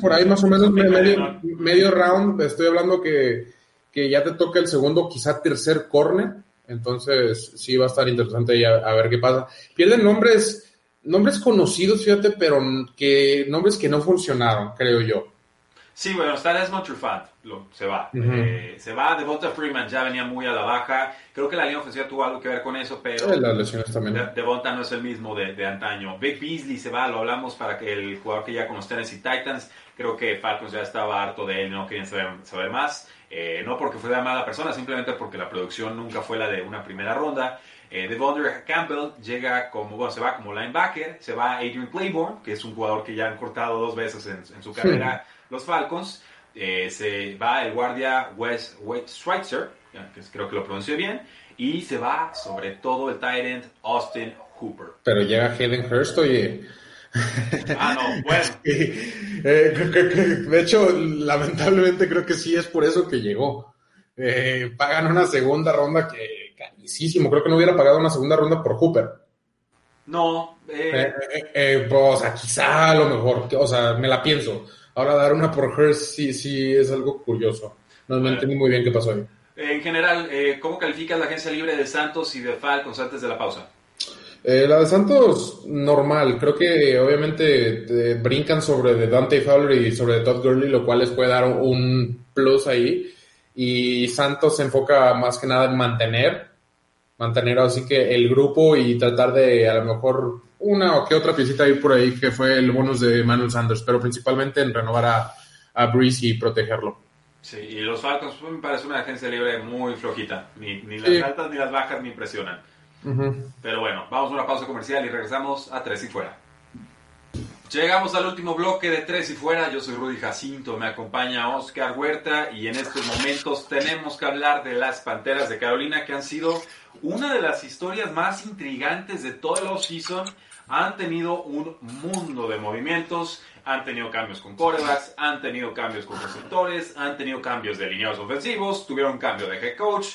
por ahí más o menos medio, medio, round, estoy hablando que, que, ya te toca el segundo, quizá tercer corner, entonces sí va a estar interesante a, ver qué pasa. Pierden nombres, nombres conocidos, fíjate, pero que nombres que no funcionaron, creo yo. Sí, bueno, está Desmond Trufant, se va. Eh, se va, Devonta Freeman ya venía muy a la baja. Creo que la línea ofensiva tuvo algo que ver con eso, pero las lesiones también. Devonta no es el mismo de, de, antaño. Vic Beasley se va, lo hablamos para que el jugador que ya con los Tennessee Titans, creo que Falcons ya estaba harto de él, no querían saber, saber más. Eh, no porque fuera mala persona, simplemente porque la producción nunca fue la de una primera ronda. Eh, Devondre Campbell llega como, bueno, se va como linebacker, se va Adrian Claiborne, que es un jugador que ya han cortado dos veces en, en su carrera los Falcons. Eh, se va el guardia Wes, Wes Schweitzer, que creo que lo pronuncié bien, y se va sobre todo el tight Austin Hooper. Pero llega Hayden Hurst, oye. Ah, no, bueno. Eh, de hecho, lamentablemente creo que sí es por eso que llegó. Eh, pagan una segunda ronda que carísimo. Creo que no hubiera pagado una segunda ronda por Hooper. No. Eh, eh, o sea, quizá a lo mejor, o sea, me la pienso. Ahora dar una por Hurst sí, sí es algo curioso. No, me entendí muy bien qué pasó ahí. En general, ¿cómo calificas la agencia libre de Santos y de Falcons antes de la pausa? la de Santos, normal. Creo que obviamente brincan sobre de Dante Fowler y sobre de Todd Gurley, lo cual les puede dar un plus ahí. Y Santos se enfoca más que nada en mantener mantener así que el grupo y tratar de a lo mejor una o que otra piecita ahí por ahí que fue el bonus de Manuel Sanders, pero principalmente en renovar a, a Breeze y protegerlo. Sí, y los Falcons pues, me parece una agencia libre muy flojita. Ni, ni las altas ni las bajas me impresionan. Pero bueno, vamos a una pausa comercial y regresamos a Tres y Fuera. Llegamos al último bloque de Tres y Fuera. Yo soy Rudy Jacinto, me acompaña Oscar Huerta y en estos momentos tenemos que hablar de las Panteras de Carolina que han sido una de las historias más intrigantes de todo el off-season. Han tenido un mundo de movimientos, han tenido cambios con corebacks, han tenido cambios con receptores, han tenido cambios de lineados ofensivos, tuvieron cambio de head coach.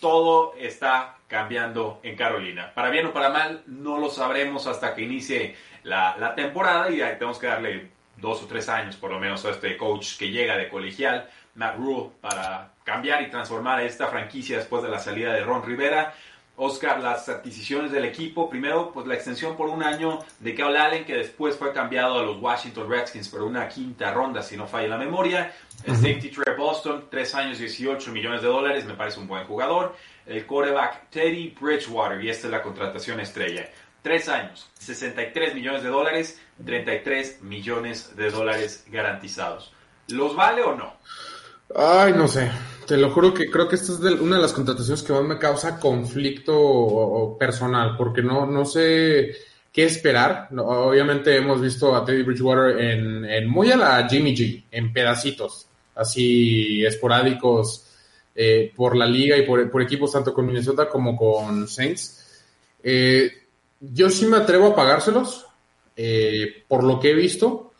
Todo está cambiando en Carolina. Para bien o para mal, no lo sabremos hasta que inicie la, temporada y tenemos que darle dos o tres años por lo menos a este coach que llega de colegial, Matt Rule, para cambiar y transformar esta franquicia después de la salida de Ron Rivera. Oscar, las adquisiciones del equipo, primero, pues la extensión por un año de Kyle Allen, que después fue cambiado a los Washington Redskins por una quinta ronda, si no falla la memoria. El safety Trey Boston, tres años, 18 millones de dólares, me parece un buen jugador. El quarterback Teddy Bridgewater, y esta es la contratación estrella. Tres años, 63 millones de dólares, 33 millones de dólares garantizados. ¿Los vale o no? Ay, no sé. Te lo juro que creo que esta es una de las contrataciones que más me causa conflicto personal, porque no, no sé qué esperar. obviamente hemos visto a Teddy Bridgewater en, muy a la Jimmy G, en pedacitos, así esporádicos eh, por la liga y por, por, equipos tanto con Minnesota como con Saints. Eh, yo sí me atrevo a pagárselos, eh, por lo que he visto,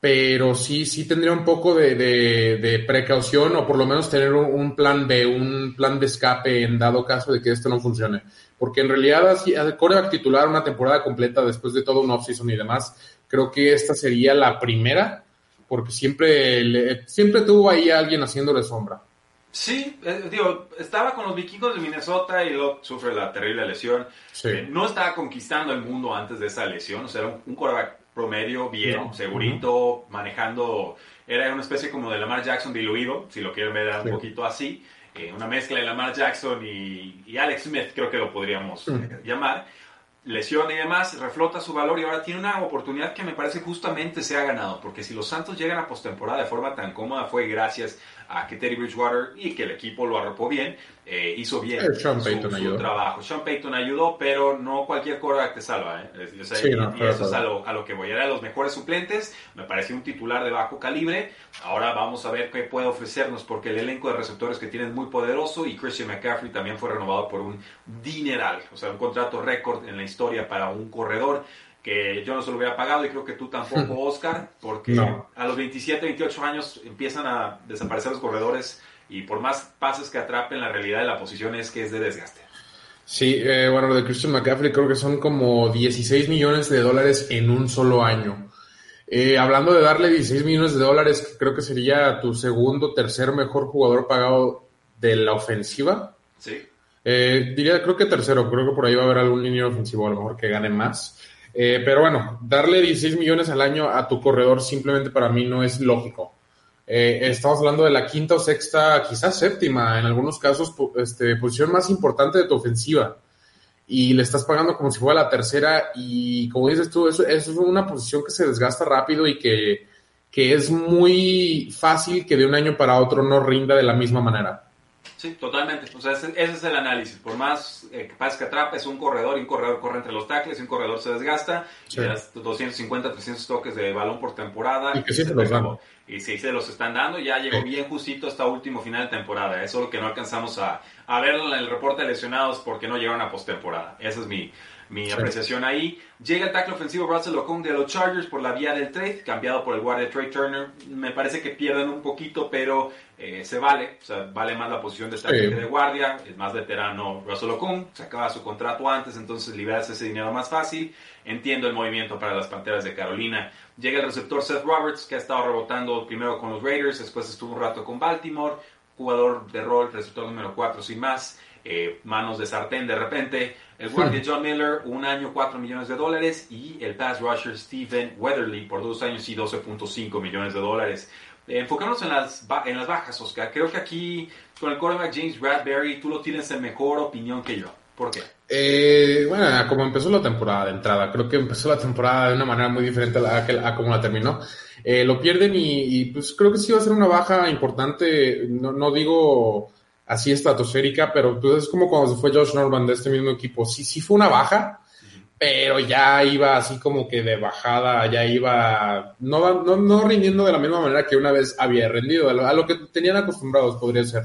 pero sí, sí tendría un poco de, precaución o por lo menos tener un, plan B, un plan de escape en dado caso de que esto no funcione. Porque en realidad, así, a titular una temporada completa después de todo un offseason y demás, creo que esta sería la primera, porque siempre, siempre tuvo ahí alguien haciéndole sombra. Sí, eh, digo, estaba con los vikingos de Minnesota y luego sufre la terrible lesión. Eh, no estaba conquistando el mundo antes de esa lesión, o sea, era un, quarterback promedio, bien, segurito, manejando, era una especie como de Lamar Jackson diluido, si lo quieren ver un poquito así, eh, una mezcla de Lamar Jackson y, Alex Smith, creo que lo podríamos llamar. Lesión y demás, reflota su valor y ahora tiene una oportunidad que me parece justamente se ha ganado, porque si los Santos llegan a postemporada de forma tan cómoda fue gracias a que Teddy Bridgewater y que el equipo lo arropó bien, eh, hizo bien eh, su, trabajo. Sean Payton ayudó, pero no cualquier quarterback te salva. ¿eh? y, eso es a lo, que voy. Era de los mejores suplentes, me pareció un titular de bajo calibre. Ahora vamos a ver qué puede ofrecernos, porque el elenco de receptores que tiene es muy poderoso y Christian McCaffrey también fue renovado por un dineral, o sea, un contrato récord en la historia para un corredor que yo no se lo hubiera pagado y creo que tú tampoco, Oscar, porque a los 27, 28 años empiezan a desaparecer los corredores y por más pases que atrapen, la realidad de la posición es que es de desgaste. Sí, eh, bueno, lo de Christian McCaffrey creo que son como 16 millones de dólares en un solo año. Eh, hablando de darle 16 millones de dólares, creo que sería tu segundo, tercer mejor jugador pagado de la ofensiva. Sí. Eh, diría, creo que tercero, creo que por ahí va a haber algún línea ofensivo a lo mejor que gane más. Eh, pero bueno, darle 16 millones al año a tu corredor simplemente para mí no es lógico. Eh, estamos hablando de la quinta o sexta, quizás séptima, en algunos casos, este, posición más importante de tu ofensiva. Y le estás pagando como si fuera la tercera. Y como dices tú, eso, eso es una posición que se desgasta rápido y que, que es muy fácil que de un año para otro no rinda de la misma manera. Sí, totalmente. O sea, ese, es el análisis. Por más eh, que pase que atrape, es un corredor y un corredor corre entre los tackles y un corredor se desgasta. Y das 250, 300 toques de balón por temporada. Y que siempre los dan. y sí, se los están dando. Ya llegó bien justito hasta último final de temporada. Eso es lo que no alcanzamos a, a ver en el reporte de lesionados porque no llegaron a postemporada. Esa es mi, mi apreciación ahí. Llega el tackle ofensivo Russell Okung de los Chargers por la vía del trade, cambiado por el guardia Trey Turner. Me parece que pierden un poquito, pero eh, se vale. O sea, vale más la posición de tackle que de guardia. Es más veterano Russell Okung, se acaba su contrato antes, entonces liberarse ese dinero más fácil. Entiendo el movimiento para las Panteras de Carolina. Llega el receptor Seth Roberts, que ha estado rebotando primero con los Raiders, después estuvo un rato con Baltimore. Jugador de rol, receptor número 4 sin más. Eh, manos de sartén de repente. El guardia John Miller, un año, 4 millones de dólares. Y el pass rusher Stephen Weatherly por dos años y 12.5 millones de dólares. Eh, enfocándonos en las, en las bajas, Oscar. Creo que aquí, con el quarterback James Bradbury, tú lo tienes en mejor opinión que yo. ¿Por qué? Eh, bueno, como empezó la temporada de entrada, creo que empezó la temporada de una manera muy diferente a, a, como la terminó. Eh, lo pierden y, pues creo que sí va a ser una baja importante, no, no digo así estratosférica, pero pues es como cuando se fue Josh Norman de este mismo equipo. Sí, sí fue una baja, pero ya iba así como que de bajada, ya iba no, no, no rindiendo de la misma manera que una vez había rendido, a lo, que tenían acostumbrados podría ser.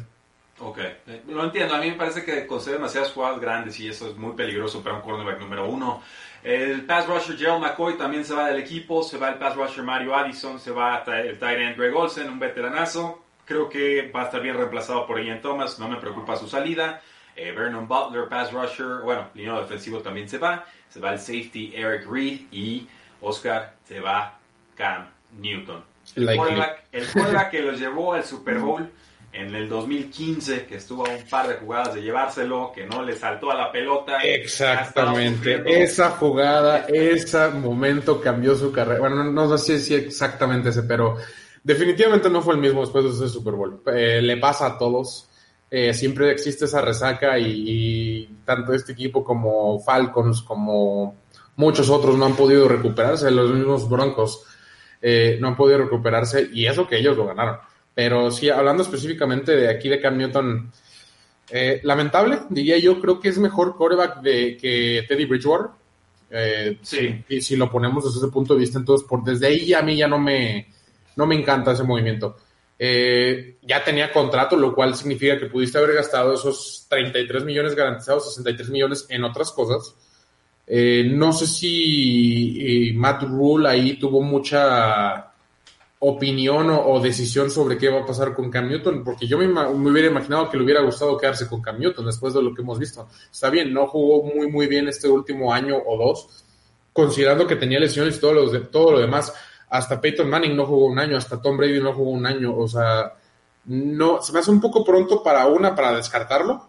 Ok, eh, lo entiendo. A mí me parece que concede demasiadas jugadas grandes y eso es muy peligroso para un cornerback número uno. El pass rusher Gerald McCoy también se va del equipo, se va el pass rusher Mario Addison, se va el tight end Greg Olsen, un veteranazo. Creo que va a estar bien reemplazado por Ian Thomas, no me preocupa su salida. Eh, Vernon Butler, pass rusher, bueno, línea defensivo también se va. Se va el safety Eric Reed y Oscar se va Cam Newton. El quarterback, que lo llevó al Super Bowl en el 2015, que estuvo a un par de jugadas de llevárselo, que no le saltó a la pelota. Exactamente, esa jugada, ese momento cambió su carrera. Bueno, no, sé si exactamente ese, pero definitivamente no fue el mismo después de ese Super Bowl. Eh, le pasa a todos. Eh, siempre existe esa resaca y, tanto este equipo como Falcons, como muchos otros no han podido recuperarse, los mismos Broncos eh, no han podido recuperarse y eso que ellos lo ganaron. Pero sí, hablando específicamente de aquí de Cam Newton, lamentable, diría yo, creo que es mejor quarterback de, que Teddy Bridgewater. sí. Si, si, lo ponemos desde ese punto de vista, entonces por desde ahí a mí ya no me, no me encanta ese movimiento. Eh, ya tenía contrato, lo cual significa que pudiste haber gastado esos 33 millones garantizados, 63 millones en otras cosas. Eh, no sé si eh, Matt Rule ahí tuvo mucha opinión o, decisión sobre qué va a pasar con Cam Newton, porque yo me, hubiera imaginado que le hubiera gustado quedarse con Cam Newton después de lo que hemos visto. Está bien, no jugó muy muy bien este último año o dos, considerando que tenía lesiones y todo lo, todo lo demás hasta Peyton Manning no jugó un año, hasta Tom Brady no jugó un año, o sea, no, se me hace un poco pronto para una, para descartarlo,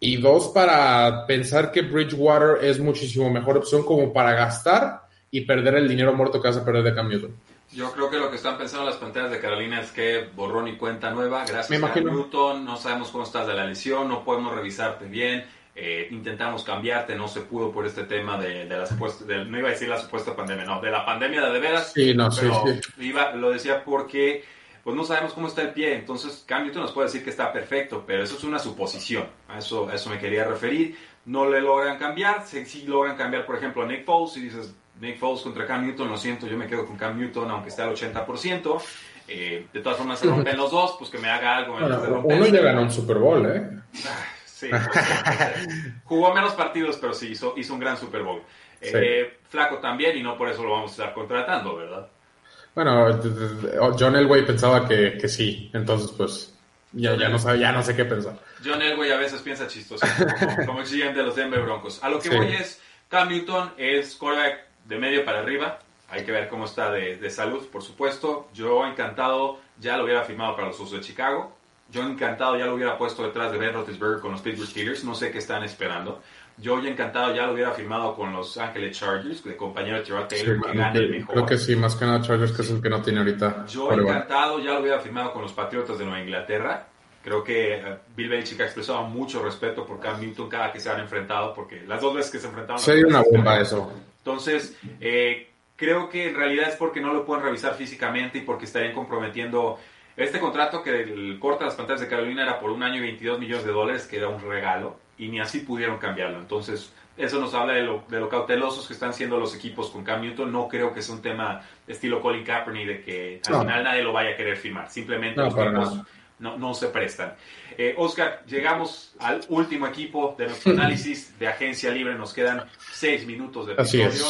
y dos, para pensar que Bridgewater es muchísimo mejor opción como para gastar y perder el dinero muerto que vas a perder de cambio. Yo creo que lo que están pensando las panteras de Carolina es que borrón y cuenta nueva, gracias a Newton, no sabemos cómo estás de la lesión, no podemos revisarte bien, eh, intentamos cambiarte, no se pudo por este tema de, de la supuesta, no iba a decir la supuesta pandemia, no, de la pandemia de de veras. Sí, no, pero Iba, lo decía porque pues no sabemos cómo está el pie, entonces Cam nos puede decir que está perfecto, pero eso es una suposición, a eso, eso me quería referir. No le logran cambiar, si, si logran cambiar, por ejemplo, a Nick Foles, y dices Nick Foles contra Cam Newton, lo siento, yo me quedo con Cam Newton, aunque esté al 80%. Eh, de todas formas, se rompen los dos, pues que me haga algo. uno ya ganó un Super Bowl, ¿eh? Sí, jugó menos partidos, pero sí hizo, hizo un gran Super Bowl. Eh, flaco también, y no por eso lo vamos a estar contratando, ¿verdad? Bueno, John Elway pensaba que, que sí, entonces pues ya, ya, no sabe, ya no sé qué pensar. John Elway a veces piensa chistoso, como, como de los Denver Broncos. A lo que voy es, Cam Newton es quarterback de medio para arriba, hay que ver cómo está de, de salud, por supuesto. Yo encantado, ya lo hubiera firmado para los usos de Chicago. Yo encantado ya lo hubiera puesto detrás de Ben Roethlisberger con los Pittsburgh Steelers. No sé qué están esperando. Yo ya encantado ya lo hubiera firmado con los Ángeles Chargers, de compañero Tyrod Taylor, que gane el mejor. Creo que sí, más que nada Chargers, que es el que no tiene ahorita. Yo encantado ya lo hubiera firmado con los Patriotas de Nueva Inglaterra. Creo que eh, Bill Belichick ha expresado mucho respeto por Cam Newton cada que se han enfrentado, porque las dos veces que se enfrentaron... Sería una bomba eso. Entonces, eh, creo que en realidad es porque no lo pueden revisar físicamente y porque estarían comprometiendo Este contrato que el corta las pantallas de Carolina era por un año y 22 millones de dólares, que era un regalo, y ni así pudieron cambiarlo. Entonces, eso nos habla de lo, de lo cautelosos que están siendo los equipos con Cam Newton. No creo que sea un tema estilo Colin Kaepernick de que al No. final nadie lo vaya a querer firmar. Simplemente No, los equipos no, no se prestan. Eh, Oscar, llegamos al último equipo de nuestro análisis de agencia libre. Nos quedan seis minutos de episodio.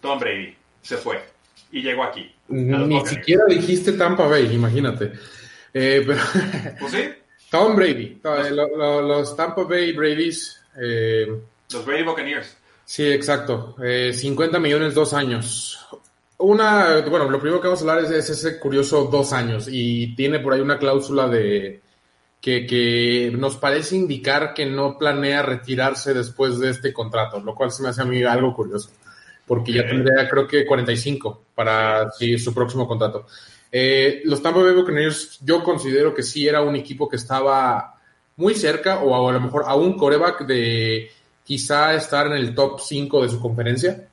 Tom Brady se fue y llegó aquí. Ni siquiera dijiste Tampa Bay, imagínate. Eh, pero Pues sí, Tom Brady, eh, lo- lo- los Tampa Bay Brady's, eh, los Brady Buccaneers. sí, exacto, eh, 50 millones, dos años. Una, bueno, lo primero que vamos a hablar es, es ese curioso dos años y tiene por ahí una cláusula de que, que nos parece indicar que no planea retirarse después de este contrato, lo cual se me hace a mí algo curioso, porque ya tendría creo que 45 para sí, su próximo contrato. Eh, los Tampa Bay Buccaneers, yo considero que sí era un equipo que estaba muy cerca o a lo mejor a un coreback de quizá estar en el top 5 de su conferencia.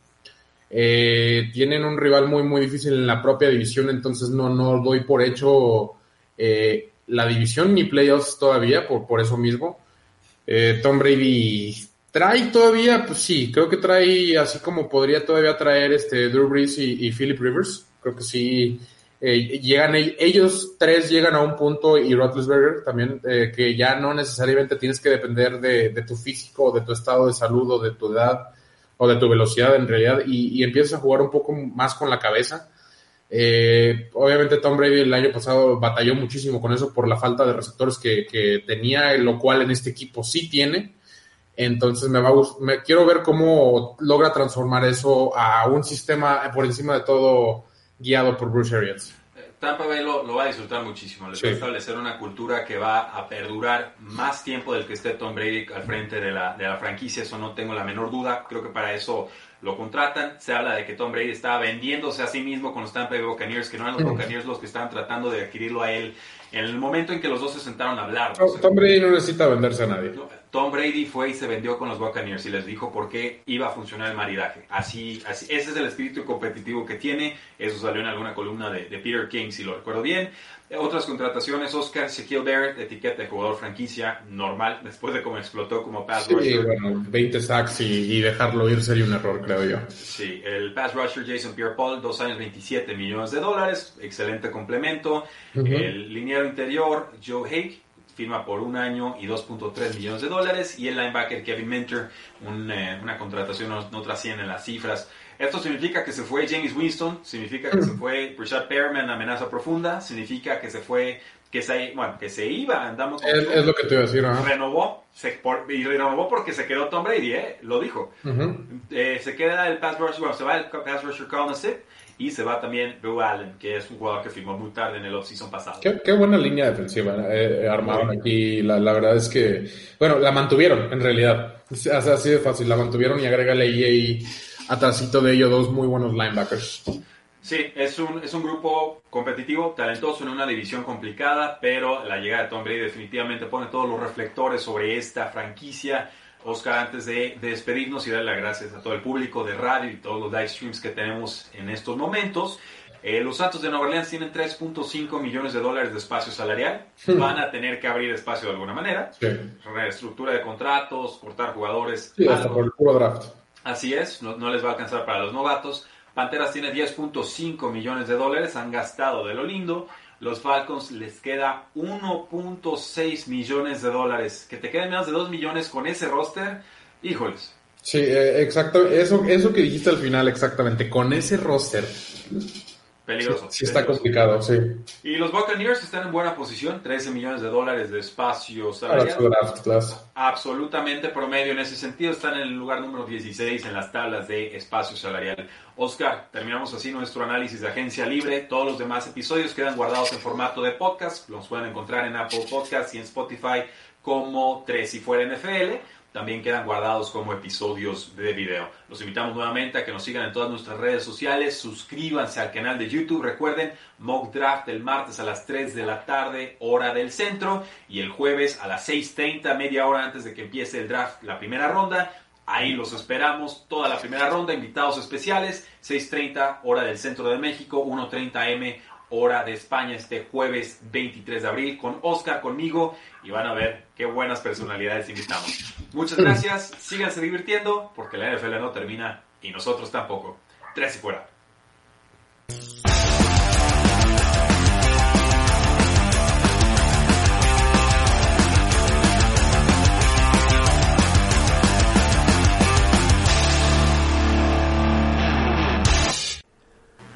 Eh, tienen un rival muy, muy difícil en la propia división, entonces no, no doy por hecho eh, la división ni playoffs todavía, por, por eso mismo. Eh, Tom Brady trae todavía, pues sí, creo que trae así como podría todavía traer este Drew Brees y, y Philip Rivers. Creo que sí, eh, llegan ellos tres llegan a un punto y Roethlisberger también eh, que ya no necesariamente tienes que depender de, tu físico de tu estado de salud o de tu edad o de tu velocidad en realidad y, y empiezas a jugar un poco más con la cabeza. Eh, obviamente Tom Brady el año pasado batalló muchísimo con eso por la falta de receptores que, que tenía, lo cual en este equipo sí tiene. Entonces me va a me quiero ver cómo logra transformar eso a un sistema eh, por encima de todo guiado por Bruce Arians. Tampa Bay lo, lo va a disfrutar muchísimo. Les Sí. va a establecer una cultura que va a perdurar más tiempo del que esté Tom Brady al frente de la, de la franquicia. Eso no tengo la menor duda. Creo que para eso lo contratan. Se habla de que Tom Brady estaba vendiéndose a sí mismo con los Tampa Bay Buccaneers, que no eran los. Buccaneers los que estaban tratando de adquirirlo a él en el momento en que los dos se sentaron a hablar. No, Tom Brady no necesita venderse a nadie. Tom Brady fue y se vendió con los Buccaneers y les dijo por qué iba a funcionar el maridaje. Así, así, ese es el espíritu competitivo que tiene. Eso salió en alguna columna de, de Peter King, si lo recuerdo bien. Otras contrataciones, Oscar Shaquille Barrett, etiqueta de jugador franquicia normal, después de cómo explotó como pass Sí, rusher. bueno, 20 sacks y, y dejarlo ir sería un error, creo yo. Sí, el pass rusher Jason Pierre-Paul, dos años 27 millones de dólares, excelente complemento. El liniero interior Joe Haig firma por un año y 2.3 millones de dólares. Y el linebacker Kevin Minter, un, eh, una contratación no, no trasciende en las cifras. Esto significa que se fue James Winston, significa que se fue Rashad Perriman, amenaza profunda, significa que se fue, que se, bueno, que se iba, andamos con Es, es lo que te iba a decir, ajá. renovó, se, por- y renovó porque se quedó Tom Brady, ¿eh? lo dijo. Ujú. Eh, se queda el pass rusher, bueno, se va el pass rusher Colin y se va también Bill Allen, que es un jugador que firmó muy tarde en el offseason pasado. Qué, qué buena línea defensiva eh, eh, armaron aquí. La, la verdad es que, bueno, la mantuvieron en realidad. O sea, así de fácil, la mantuvieron y agrégale ahí, ahí atrásito de ellos dos muy buenos linebackers. Sí, es un, es un grupo competitivo, talentoso en una división complicada, pero la llegada de Tom Brady definitivamente pone todos los reflectores sobre esta franquicia. Oscar, antes de, de despedirnos y darle las gracias a todo el público de radio y todos los live streams que tenemos en estos momentos, eh, los Santos de Nueva Orleans tienen 3.5 millones de dólares de espacio salarial. Van a tener que abrir espacio de alguna manera. Sí, Reestructura de contratos, cortar jugadores. Sí, hasta por el puro draft. Así es, no, no les va a alcanzar para los novatos. Panteras tiene 10.5 millones de dólares, han gastado de lo lindo. Los Falcons les queda 1.6 millones de dólares. Que te queden menos de 2 millones con ese roster, híjoles. Sí, eh, exacto. Eso, eso que dijiste al final, exactamente. Con ese roster, Peligroso. sí está peligroso. complicado, sí. Y los Buccaneers están en buena posición, 13 millones de dólares de espacio salarial. absolutamente promedio en ese sentido. Están en el lugar número 16 en las tablas de espacio salarial. Oscar, terminamos así nuestro análisis de agencia libre. Todos los demás episodios quedan guardados en formato de podcast. Los pueden encontrar en Apple Podcasts y en Spotify como 3 y fuera NFL. También quedan guardados como episodios de video. Los invitamos nuevamente a que nos sigan en todas nuestras redes sociales. Suscríbanse al canal de YouTube. Recuerden, Mock Draft el martes a las 3 de la tarde, hora del centro. Y el jueves a las 6.30, media hora antes de que empiece el draft, la primera ronda. Ahí los esperamos, toda la primera ronda, invitados especiales, 6.30 hora del centro de México, 1.30 M hora de España, este jueves 23 de abril, con Oscar conmigo y van a ver qué buenas personalidades invitamos. Muchas gracias, síganse divirtiendo porque la NFL no termina y nosotros tampoco. Tres y fuera.